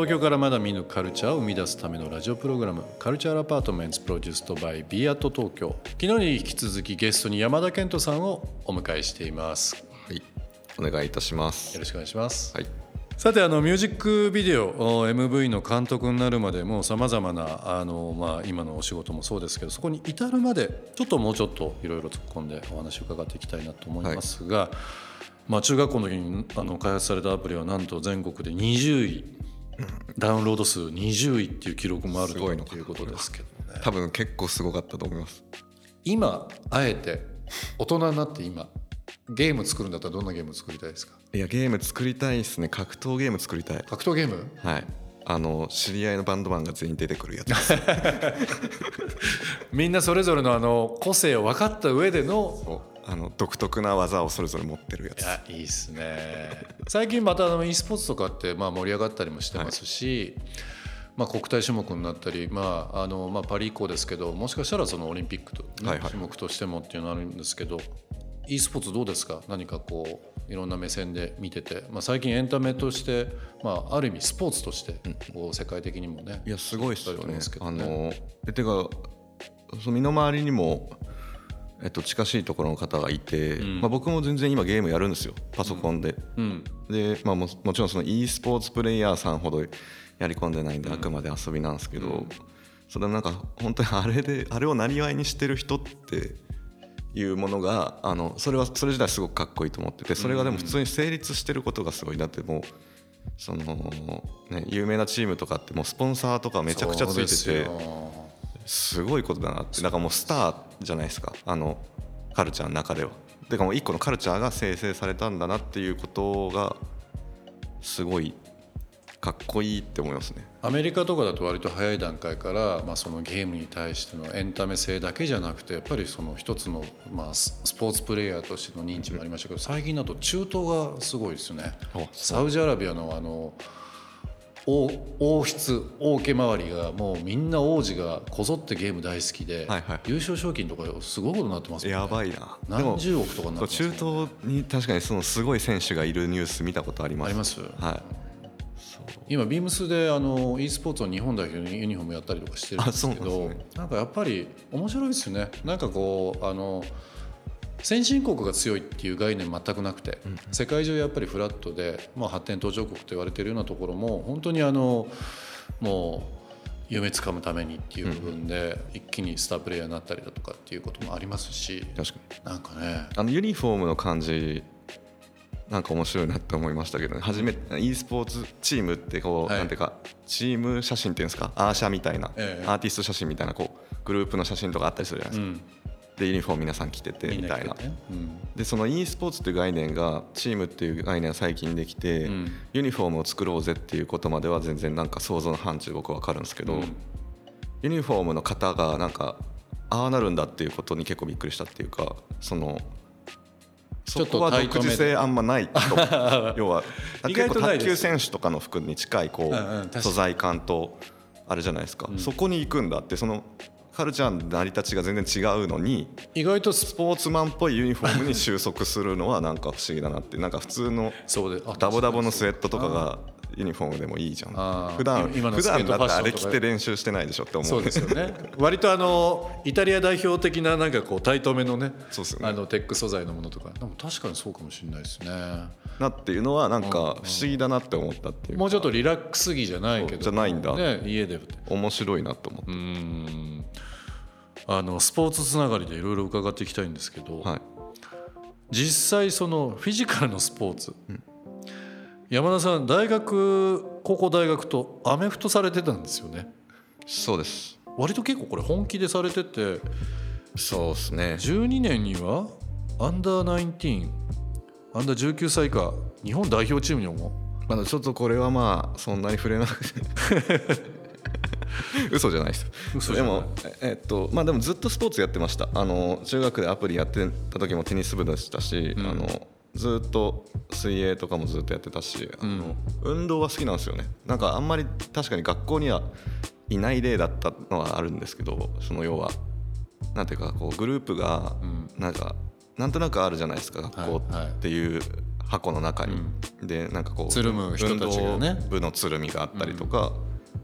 東京からまだ見ぬカルチャーを生み出すためのラジオプログラムカルチャーアパートメンツプロデュースドバイビアート東京。昨日に引き続きゲストに山田健人さんをお迎えしています。はい、お願いいたします。よろしくお願いします、はい、さてあのミュージックビデオお MV の監督になるまでもさまざまなあの、まあ、今のお仕事もそうですけどそこに至るまでちょっともうちょっといろいろ突っ込んでお話を伺っていきたいなと思いますが、まあ、中学校の時にあの開発されたアプリはなんと全国で20位ダウンロード数20位っていう記録もあるということですけどね多分結構すごかったと思います。今あえて大人になって今ゲーム作るんだったらどんなゲーム作りたいですか？いや、ゲーム作りたいですね。格闘ゲーム作りたい。格闘ゲーム？はい。あの知り合いのバンドマンが全員出てくるやつ。みんなそれぞれのあの個性を分かった上でのあの独特な技をそれぞれ持ってるやつ。いやいいっすね。最近またあの e スポーツとかってまあ盛り上がったりもしてますし、まあ、国体種目になったり、まああのまあ、パリ以降ですけどもしかしたらそのオリンピックと、ねはいはい。種目としてもっていうのあるんですけど e スポーツどうですか？何かこういろんな目線で見てて、まあ、最近エンタメとして、まあ、ある意味スポーツとしてこう世界的にもねいやすごいっすよね。ね。あのでてかその身の回りにも。えっと、近しいところの方がいて、まあ、僕も全然今ゲームやるんですよ。パソコンで、うん。で、まあ、ももちろんその e スポーツプレイヤーさんほどやり込んでないんであくまで遊びなんですけど、それはなんか本当にあれであれをなりわいにしてる人っていうものがあのそれはそれ自体すごくかっこいいと思っててそれがでも普通に成立してることがすごいだってもうその、ね、有名なチームとかってもうスポンサーとかめちゃくちゃついててすごいことだなってなんかもうスターじゃないですかあのカルチャーの中では。てかもう一個のカルチャーが生成されたんだなっていうことがすごいかっこいいって思いますね。アメリカとかだと割と早い段階から、まあ、そのゲームに対してのエンタメ性だけじゃなくてやっぱりその一つの、まあ、ススポーツプレイヤーとしての認知もありましたけど最近だと中東がすごいですよねサウジアラビアのあの王王室王家周りがもうみんな王子がこぞってゲーム大好きで、はいはい。優勝賞金とかすごいことになってますね。やばいな。で何も十億とかね。中東に確かにそのすごい選手がいるニュース見たことあります。あります？はい。今ビームスであの e スポーツの日本代表のユニフォームやったりとかしてるんですけどなんかやっぱり面白いですよね。なんかこうあの先進国が強いっていう概念全くなくて、世界中やっぱりフラットで、まあ、発展途上国と言われてるようなところも本当にあのもう夢つかむためにっていう部分で一気にスタープレイヤーになったりだとかっていうこともありますし確かに。なんかね。あのユニフォームの感じなんか面白いなって思いましたけど、ね、初めて e スポーツチームってこう、はい。なんていうかチーム写真っていうんですか？アーシャみたいな、ええ。アーティスト写真みたいなこうグループの写真とかあったりするじゃないですか、でユニフォーム皆さん着ててみたいな。うん。でその e スポーツっていう概念がチームっていう概念が最近できて、ん。ユニフォームを作ろうぜっていうことまでは全然なんか想像の範疇で僕は分かるんですけど、うん。ユニフォームの型がなんかああなるんだっていうことに結構びっくりしたっていうかそのそこは独自性あんまないと。要は意外結構卓球選手とかの服に近いこう素材感とあれじゃないですか、そこに行くんだってそのカルチャーの成り立ちが全然違うのに意外とススポーツマンっぽいユニフォームに収束するのはなんか不思議だなってなんか普通のダボダボのスウェットとかがユニフォームでもいいじゃん。普段普段だってあれ着て練習してないでしょって思うそうですよね。割とあのイタリア代表的ななんかこうタイトめのねそうですよね。あのテック素材のものとか。でも確かにそうかもしれないですね。なっていうのはなんか不思議だなって思ったっていうか。もうちょっとリラックス着じゃないけど。じゃないんだ。ね家で。面白いなと思って、うんあのスポーツつながりでいろいろ伺っていきたいんですけど、はい。実際そのフィジカルのスポーツ、山田さん大学高校大学とアメフトされてたんですよね。そうです。割と結構これ本気でされててそうですね。12年にはアンダー19アンダー19歳以下日本代表チームにも。まだちょっとこれはまあそんなに触れなくて 嘘じゃないです嘘でもえっとまあでもずっとスポーツやってました。あの中学でアプリやってた時もテニス部でしたし、あのずっと水泳とかもずっとやってたし、あの運動は好きなんですよね。なんかあんまり確かに学校にはいない例だったのはあるんですけどその要は。なんていうかこうグループがなんか、なんとなくあるじゃないですか学校っていう箱の中に、でなんかこうつるむ人たちがね。運動部のつるみがあったりとか、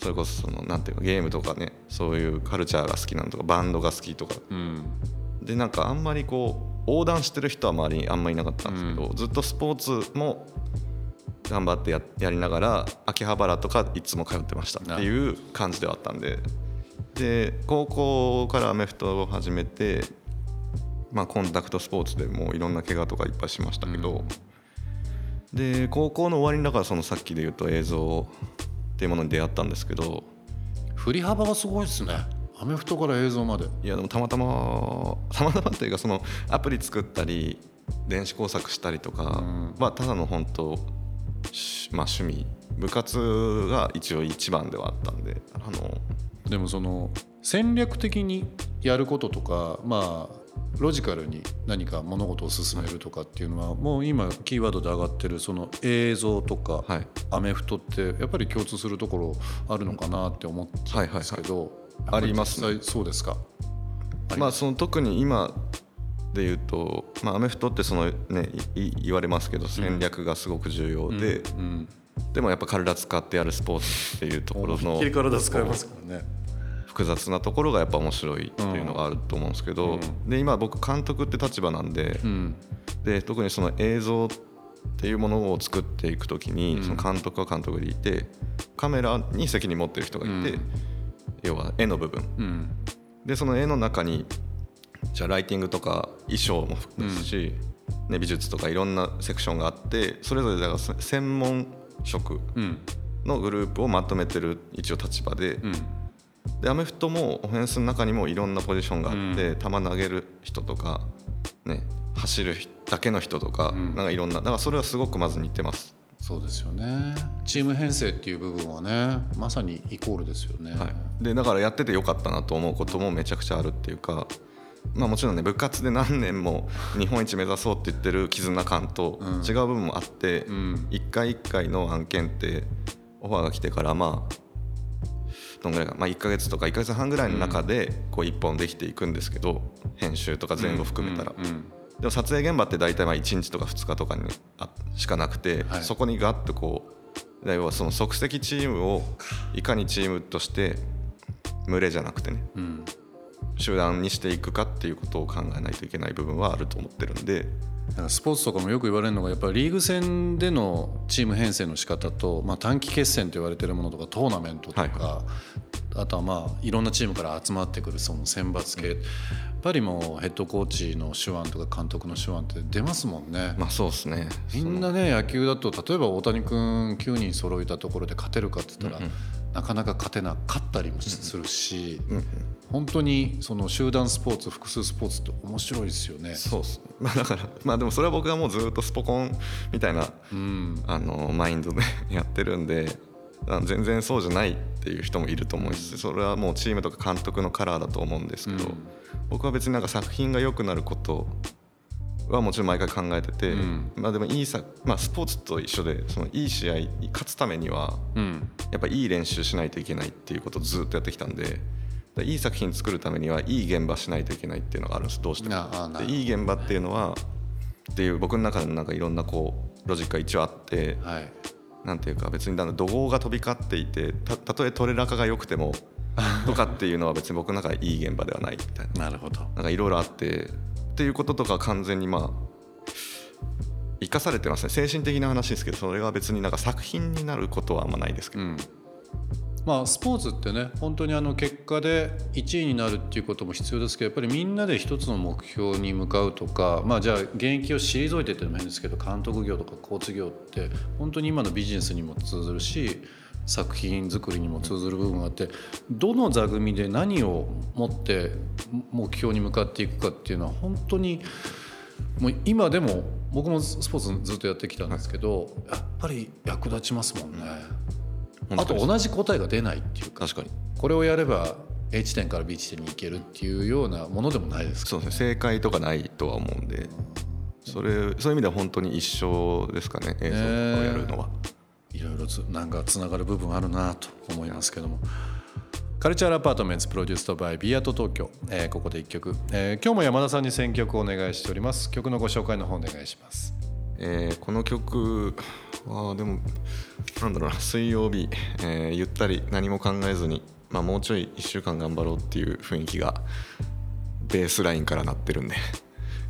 それこそそのなんていうのゲームとかねそういうカルチャーが好きなのとかバンドが好きとか、うん。でなんかあんまりこう横断してる人は周りにあんまりいなかったんですけど、ずっとスポーツも頑張ってややりながら秋葉原とかいつも通ってましたっていう感じではあったんで。で高校からアメフトを始めて、まあ、コンタクトスポーツでもういろんな怪我とかいっぱいしましたけど、で高校の終わりにだからそのさっきで言うと映像っていうものに出会ったんですけど振り幅がすごいですね。アメフトから映像まで。いやでもたまたま たまたまっていうかそのアプリ作ったり電子工作したりとかはただの本当しまあ趣味。部活が一応一番ではあったんであのでもその戦略的にやることとかまあロジカルに何か物事を進めるとかっていうのはもう今キーワードで上がってるその映像とかはい。アメフトってやっぱり共通するところあるのかなって思っちゃうんですけどあります？そうですか。まあその特に今で言うと、まあ、アメフトってその、ね、言われますけど戦略がすごく重要で、うんでもやっぱ体使ってやるスポーツっていうところの切り体使いますからね複雑なところがやっぱ面白いっていうのがあると思うんですけど、で今僕監督って立場なんで,、うん。で特にその映像っていうものを作っていく時に、その監督は監督でいてカメラに責任持ってる人がいて、要は絵の部分。うん。でその絵の中にじゃあライティングとか衣装もですし、ね、美術とかいろんなセクションがあってそれぞれだからせ専門職うん。のグループをまとめてる一応立場で,、うんでアメフトもオフェンスの中にもいろんなポジションがあって、球投げる人とか、ね、走るだけの人とか,、なんかいろんなだからそれはすごくまず似てます。そうですよね。チーム編成っていう部分はねまさにイコールですよね、はい、でだからやっててよかったなと思うこともめちゃくちゃあるっていうか、まあ、もちろんね部活で何年も日本一目指そうって言ってる絆感と違う部分もあって、ん一回一回の案件ってオファーが来てからまあどんぐらいか、まあ、1か月とか1か月半ぐらいの中でこう1本できていくんですけど編集とか全部含めたら。うんでも撮影現場って大体まあ1日とか2日とかにあしかなくて、はい。そこにガッとこう要はその即席チームをいかにチームとして群れじゃなくてね。うん集団にしていくかっていうことを考えないといけない部分はあると思ってるんで。だからスポーツとかもよく言われるのがやっぱりリーグ戦でのチーム編成の仕方と、まあ、短期決戦と言われてるものとかトーナメントとか、はい。あとはまあいろんなチームから集まってくるその選抜系、やっぱりもうヘッドコーチの手腕とか監督の手腕って出ますもんね。まあそうですね。みんなね野球だと例えば大谷君9人揃えたところで勝てるかって言ったら、なかなか勝てなかったりもするし、本当にその集団スポーツ複数スポーツって面白いですよね。そうっすね。まあだから まあでもそれは僕はもうずっとスポコンみたいな、あのマインドで やってるんで全然そうじゃないっていう人もいると思うしそれはもうチームとか監督のカラーだと思うんですけど、僕は別になんか作品が良くなることはもちろん毎回考えてて、まあでもいいさ、まあ、スポーツと一緒でそのいい試合に勝つためにはうん。やっぱいい練習しないといけないっていうことをずっとやってきたんででいい作品作るためにはいい現場しないといけないっていうのがあるんです。どうしても。でいい現場っていうのはっていう僕の中でもなんかいろんなこうロジックが一応あってはい。なんていうか別にあの怒号が飛び交っていてたたとえトレラカが良くても とかっていうのは別に僕の中でいい現場ではないみたいな。なるほど。なんかいろいろあってっていうこととか完全にまあ生かされてますね。精神的な話ですけどそれが別になんか作品になることはあんまないですけど、うん。まあ、スポーツってね本当にあの結果で1位になるっていうことも必要ですけどやっぱりみんなで一つの目標に向かうとか、まあ、じゃあ現役を退いてっていうのも変ですけど監督業とかコーチ業って本当に今のビジネスにも通ずるし作品作りにも通ずる部分があってどの座組で何を持って目標に向かっていくかっていうのは本当にもう今でも僕もスポーツずっとやってきたんですけどやっぱり役立ちますもんね。あと同じ答えが出ないっていうか確かに。これをやれば A 地点から B 地点に行けるっていうようなものでもないですかそうですね。正解とかないとは思うんで。それそういう意味では本当に一緒ですかね映像をやるのは。いろいろつなんかつながる部分あるなと思いますけども。カルチャーアパートメンツプロデュースとバイビアート東京、えー、ここで一曲、えー、今日も山田さんに選曲をお願いしております。曲のご紹介の方お願いします。えー、この曲はでもなんだろうな水曜日、えー、ゆったり何も考えずに、まあ、もうちょい1週間頑張ろうっていう雰囲気がベースラインからなってるんで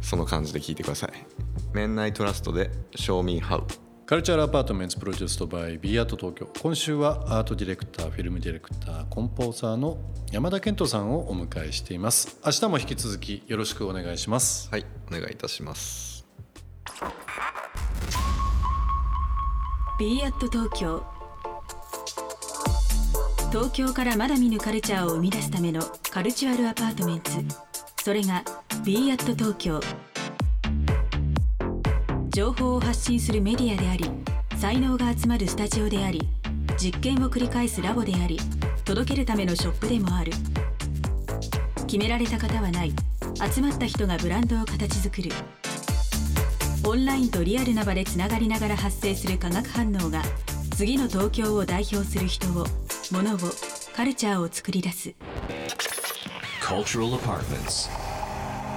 その感じで聴いてください「 Men I Trust」で「Show Me How」 Cultural Apartment produced by Be at Tokyo 今週はアートディレクターフィルムディレクターコンポーザーの山田健人さんをお迎えしています。明日も引き続きよろしくお願いします。はいお願いいたします。ビーアット東京東京からまだ見ぬカルチャーを生み出すための Cultural Apartment それが b アット東京情報を発信するメディアであり才能が集まるスタジオであり実験を繰り返すラボであり届けるためのショップでもある。決められた方はない。集まった人がブランドを形作る。オンラインとリアルな場でつながりながら発生する化学反応が次の東京を代表する人を物をカルチャーを作り出す。Cultural Apartments.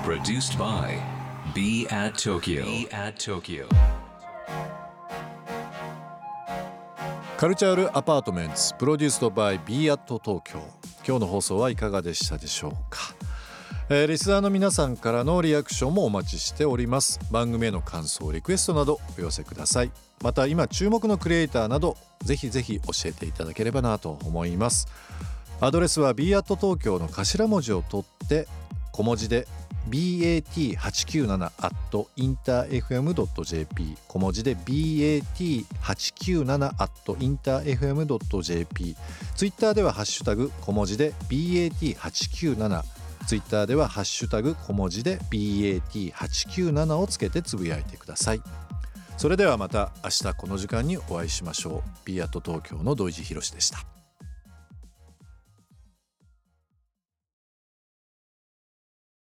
Produced by Be at Tokyo. Be at Tokyo. カルチャールアパートメントプロデュースドバイ b アット東京今日の放送はいかがでしたでしょうか、えー、リスナーの皆さんからのリアクションもお待ちしております。番組への感想リクエストなどお寄せください。また今注目のクリエイターなどぜひぜひ教えていただければなと思います。アドレスは b アット東京の頭文字を取って小文字で bat897.interfm.jp 小文字で bat897.interfm.jp ツイッターではハッシュタグ小文字で bat897 ツイッターではハッシュタグ小文字で bat897 をつけてつぶやいてください。それではまた明日この時間にお会いしましょう。B アット東京の土井地博でした。